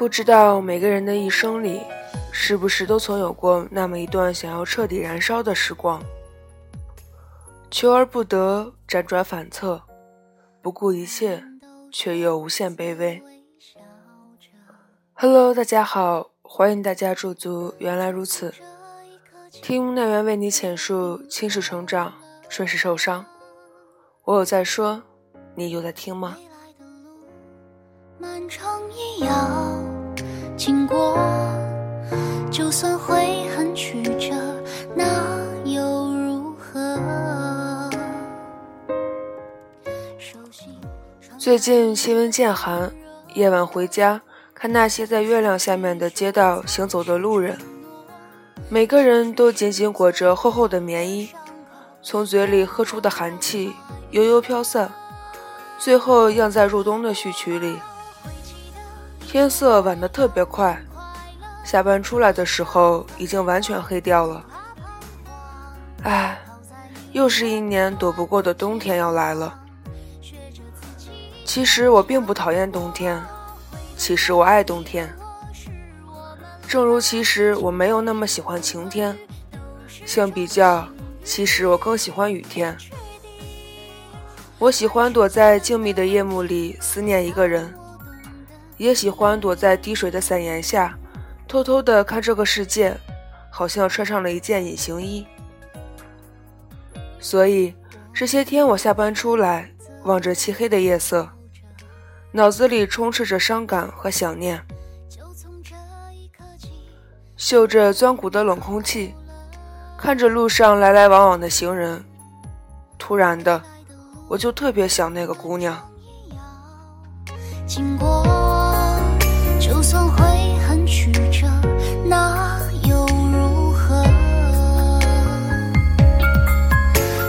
不知道每个人的一生里，是不是都曾有过那么一段想要彻底燃烧的时光？求而不得，辗转反侧，不顾一切，却又无限卑微。Hello，大家好，欢迎大家驻足。原来如此，听奈缘为你浅述青史成长，顺势受伤。我有在说，你有在听吗？漫长也要经过，就算悔恨曲折，那又如何？最近气温渐寒，夜晚回家看那些在月亮下面的街道行走的路人，每个人都紧紧裹着厚厚的棉衣，从嘴里喝出的寒气悠悠飘散，最后漾在入冬的序曲里。天色晚得特别快，下班出来的时候已经完全黑掉了。唉，又是一年躲不过的冬天要来了。其实我并不讨厌冬天，其实我爱冬天。正如其实我没有那么喜欢晴天，相比较，其实我更喜欢雨天。我喜欢躲在静谧的夜幕里思念一个人。也喜欢躲在滴水的伞檐下，偷偷的看这个世界，好像穿上了一件隐形衣。所以这些天我下班出来，望着漆黑的夜色，脑子里充斥着伤感和想念，嗅着钻骨的冷空气，看着路上来来往往的行人，突然的，我就特别想那个姑娘。经过。就算悔恨曲折，那又如何？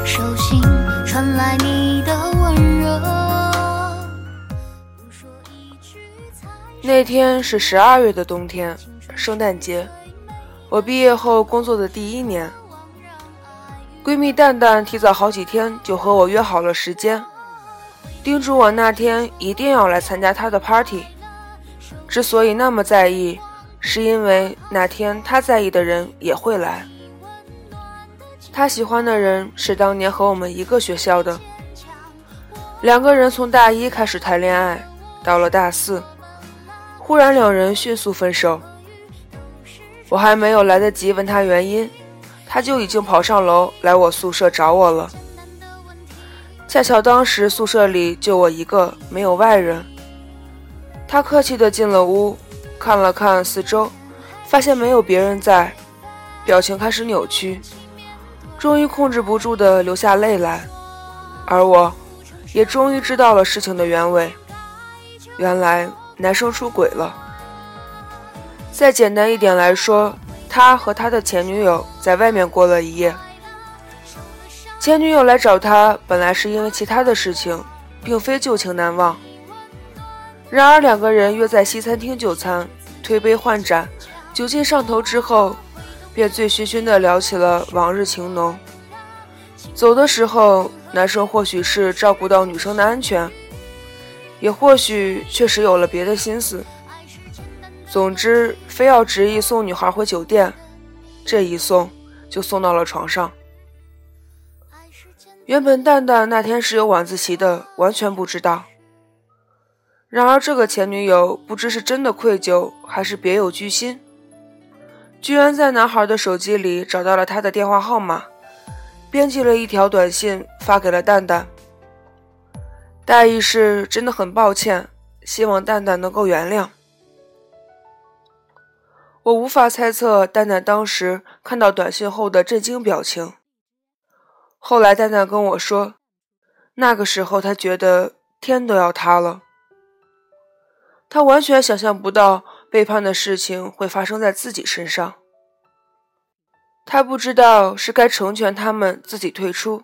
手心传来你的温热。那天是十二月的冬天，圣诞节。我毕业后工作的第一年，闺蜜蛋蛋提早好几天就和我约好了时间，叮嘱我那天一定要来参加她的 party。之所以那么在意，是因为那天他在意的人也会来。他喜欢的人是当年和我们一个学校的，两个人从大一开始谈恋爱，到了大四，忽然两人迅速分手。我还没有来得及问他原因，他就已经跑上楼来我宿舍找我了。恰巧当时宿舍里就我一个，没有外人。他客气地进了屋，看了看四周，发现没有别人在，表情开始扭曲，终于控制不住地流下泪来。而我，也终于知道了事情的原委，原来男生出轨了。再简单一点来说，他和他的前女友在外面过了一夜。前女友来找他，本来是因为其他的事情，并非旧情难忘。然而，两个人约在西餐厅就餐，推杯换盏，酒劲上头之后，便醉醺醺地聊起了往日情浓。走的时候，男生或许是照顾到女生的安全，也或许确实有了别的心思。总之，非要执意送女孩回酒店，这一送就送到了床上。原本蛋蛋那天是有晚自习的，完全不知道。然而，这个前女友不知是真的愧疚，还是别有居心，居然在男孩的手机里找到了他的电话号码，编辑了一条短信发给了蛋蛋，大意是真的很抱歉，希望蛋蛋能够原谅。我无法猜测蛋蛋当时看到短信后的震惊表情。后来蛋蛋跟我说，那个时候他觉得天都要塌了。他完全想象不到背叛的事情会发生在自己身上。他不知道是该成全他们自己退出，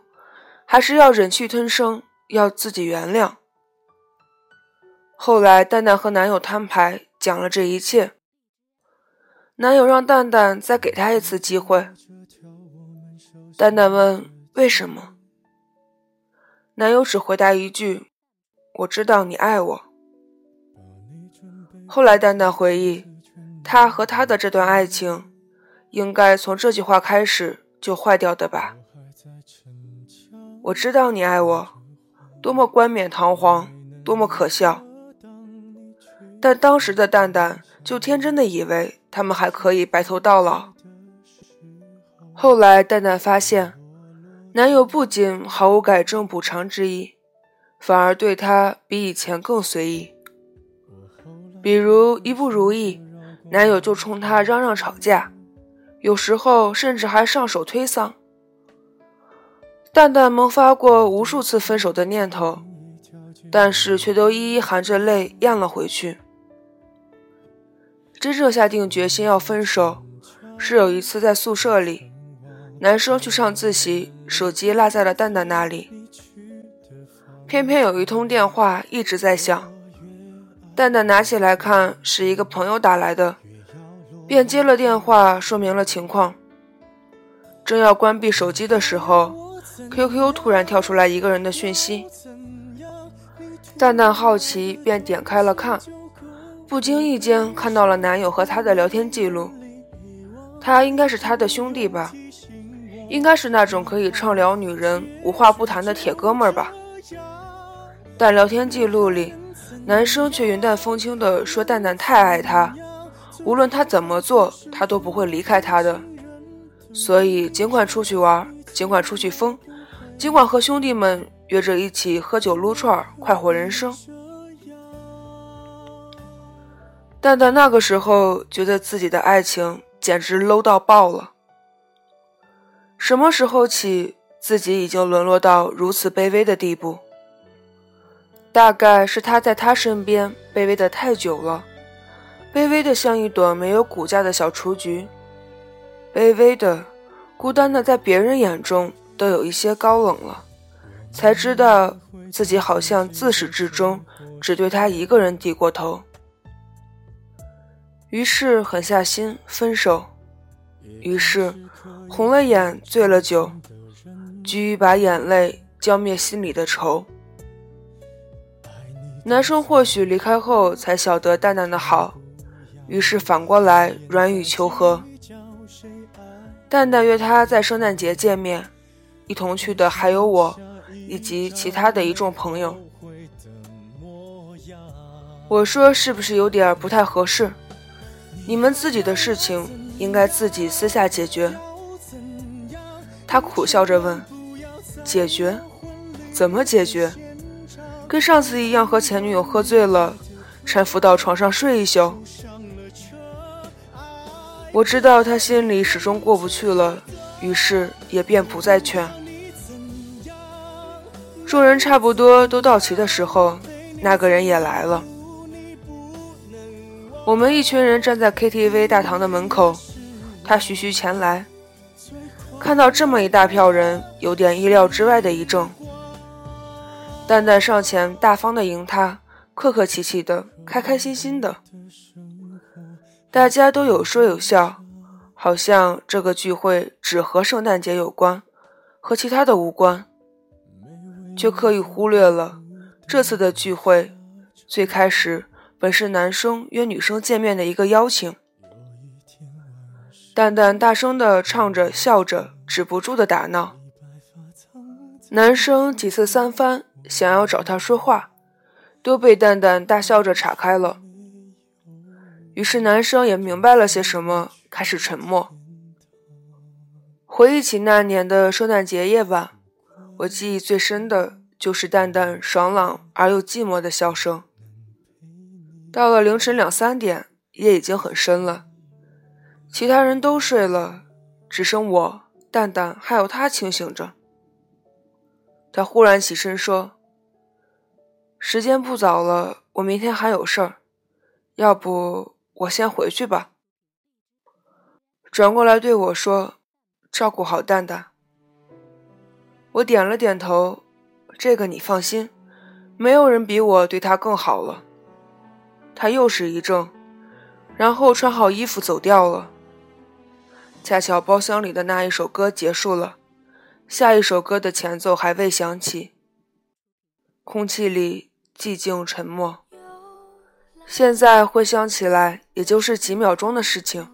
还是要忍气吞声，要自己原谅。后来，蛋蛋和男友摊牌，讲了这一切。男友让蛋蛋再给他一次机会。蛋蛋问：“为什么？”男友只回答一句：“我知道你爱我。”后来，蛋蛋回忆，他和他的这段爱情，应该从这句话开始就坏掉的吧。我知道你爱我，多么冠冕堂皇，多么可笑。但当时的蛋蛋就天真的以为他们还可以白头到老。后来，蛋蛋发现，男友不仅毫无改正补偿之意，反而对她比以前更随意。比如一不如意，男友就冲她嚷嚷吵架，有时候甚至还上手推搡。蛋蛋萌发过无数次分手的念头，但是却都一一含着泪咽了回去。真正下定决心要分手，是有一次在宿舍里，男生去上自习，手机落在了蛋蛋那里，偏偏有一通电话一直在响。蛋蛋拿起来看，是一个朋友打来的，便接了电话，说明了情况。正要关闭手机的时候，QQ 突然跳出来一个人的讯息。蛋蛋好奇，便点开了看，不经意间看到了男友和他的聊天记录。他应该是他的兄弟吧，应该是那种可以畅聊女人、无话不谈的铁哥们儿吧。但聊天记录里。男生却云淡风轻地说：“蛋蛋太爱他，无论他怎么做，他都不会离开他的。所以，尽管出去玩，尽管出去疯，尽管和兄弟们约着一起喝酒撸串，快活人生。”蛋蛋那个时候觉得自己的爱情简直 low 到爆了。什么时候起，自己已经沦落到如此卑微的地步？大概是他在他身边卑微的太久了，卑微的像一朵没有骨架的小雏菊，卑微的、孤单的，在别人眼中都有一些高冷了，才知道自己好像自始至终只对他一个人低过头，于是狠下心分手，于是红了眼，醉了酒，急于把眼泪浇灭心里的愁。男生或许离开后才晓得蛋蛋的好，于是反过来软语求和。蛋蛋约他在圣诞节见面，一同去的还有我，以及其他的一众朋友。我说是不是有点不太合适？你们自己的事情应该自己私下解决。他苦笑着问：“解决？怎么解决？”跟上次一样，和前女友喝醉了，搀扶到床上睡一宿。我知道他心里始终过不去了，于是也便不再劝。众人差不多都到齐的时候，那个人也来了。我们一群人站在 KTV 大堂的门口，他徐徐前来，看到这么一大票人，有点意料之外的一怔。蛋蛋上前，大方的迎他，客客气气的，开开心心的，大家都有说有笑，好像这个聚会只和圣诞节有关，和其他的无关，却刻意忽略了这次的聚会最开始本是男生约女生见面的一个邀请。蛋蛋大声的唱着，笑着，止不住的打闹，男生几次三番。想要找他说话，都被蛋蛋大笑着岔开了。于是男生也明白了些什么，开始沉默。回忆起那年的圣诞节夜晚，我记忆最深的就是蛋蛋爽朗而又寂寞的笑声。到了凌晨两三点，夜已经很深了，其他人都睡了，只剩我、蛋蛋还有他清醒着。他忽然起身说。时间不早了，我明天还有事儿，要不我先回去吧。转过来对我说：“照顾好蛋蛋。”我点了点头，这个你放心，没有人比我对他更好了。他又是一怔，然后穿好衣服走掉了。恰巧包厢里的那一首歌结束了，下一首歌的前奏还未响起，空气里。寂静沉默，现在回想起来，也就是几秒钟的事情，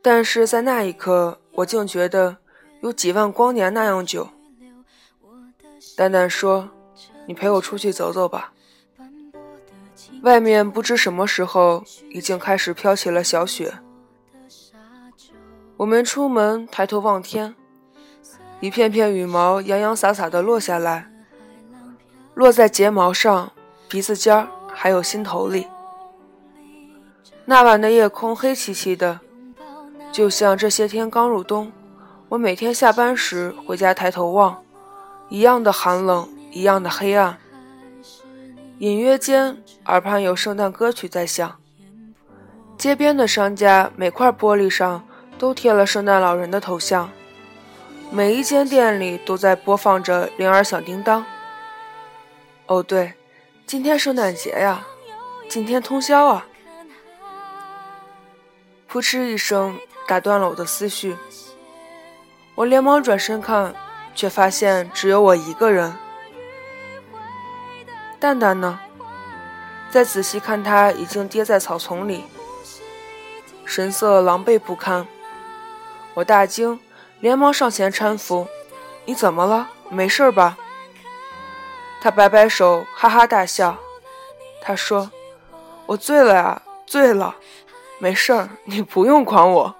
但是在那一刻，我竟觉得有几万光年那样久。蛋蛋说：“你陪我出去走走吧。”外面不知什么时候已经开始飘起了小雪。我们出门，抬头望天，一片片羽毛洋洋洒洒地落下来，落在睫毛上、鼻子尖儿，还有心头里。那晚的夜空黑漆漆的，就像这些天刚入冬，我每天下班时回家抬头望，一样的寒冷，一样的黑暗。隐约间，耳畔有圣诞歌曲在响。街边的商家每块玻璃上都贴了圣诞老人的头像，每一间店里都在播放着铃儿响叮当。哦，对，今天圣诞节呀，今天通宵啊！扑哧一声，打断了我的思绪。我连忙转身看，却发现只有我一个人。蛋蛋呢？再仔细看，他已经跌在草丛里，神色狼狈不堪。我大惊，连忙上前搀扶：“你怎么了？没事吧？”他摆摆手，哈哈大笑。他说：“我醉了呀，醉了，没事儿，你不用管我。”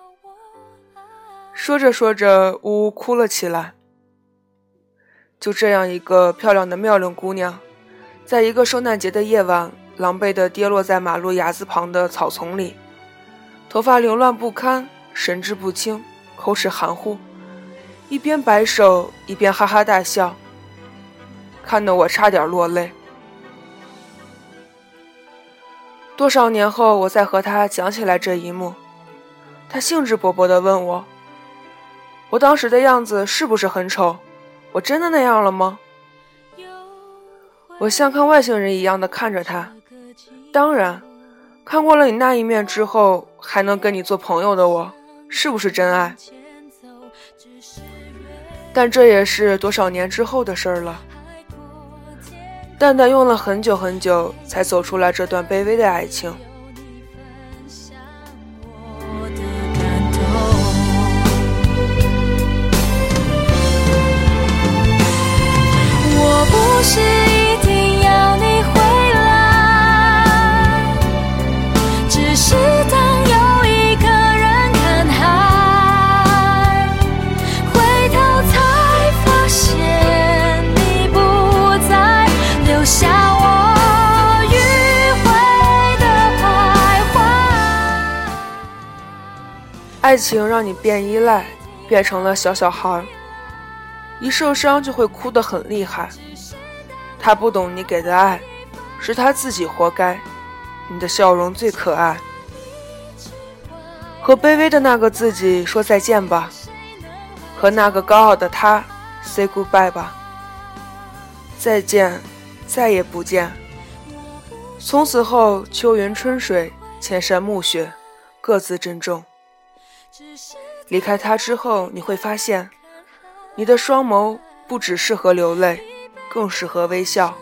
说着说着，呜呜哭了起来。就这样一个漂亮的妙龄姑娘。在一个圣诞节的夜晚，狼狈地跌落在马路牙子旁的草丛里，头发凌乱不堪，神志不清，口齿含糊，一边摆手一边哈哈大笑，看得我差点落泪。多少年后，我再和他讲起来这一幕，他兴致勃勃地问我：“我当时的样子是不是很丑？我真的那样了吗？”我像看外星人一样的看着他，当然，看过了你那一面之后，还能跟你做朋友的我，是不是真爱？但这也是多少年之后的事儿了。蛋蛋用了很久很久，才走出来这段卑微的爱情。我不是。爱情让你变依赖，变成了小小孩，一受伤就会哭得很厉害。他不懂你给的爱，是他自己活该。你的笑容最可爱，和卑微的那个自己说再见吧，和那个高傲的他 say goodbye 吧。再见，再也不见。从此后，秋云春水，千山暮雪，各自珍重。离开他之后，你会发现，你的双眸不只适合流泪，更适合微笑。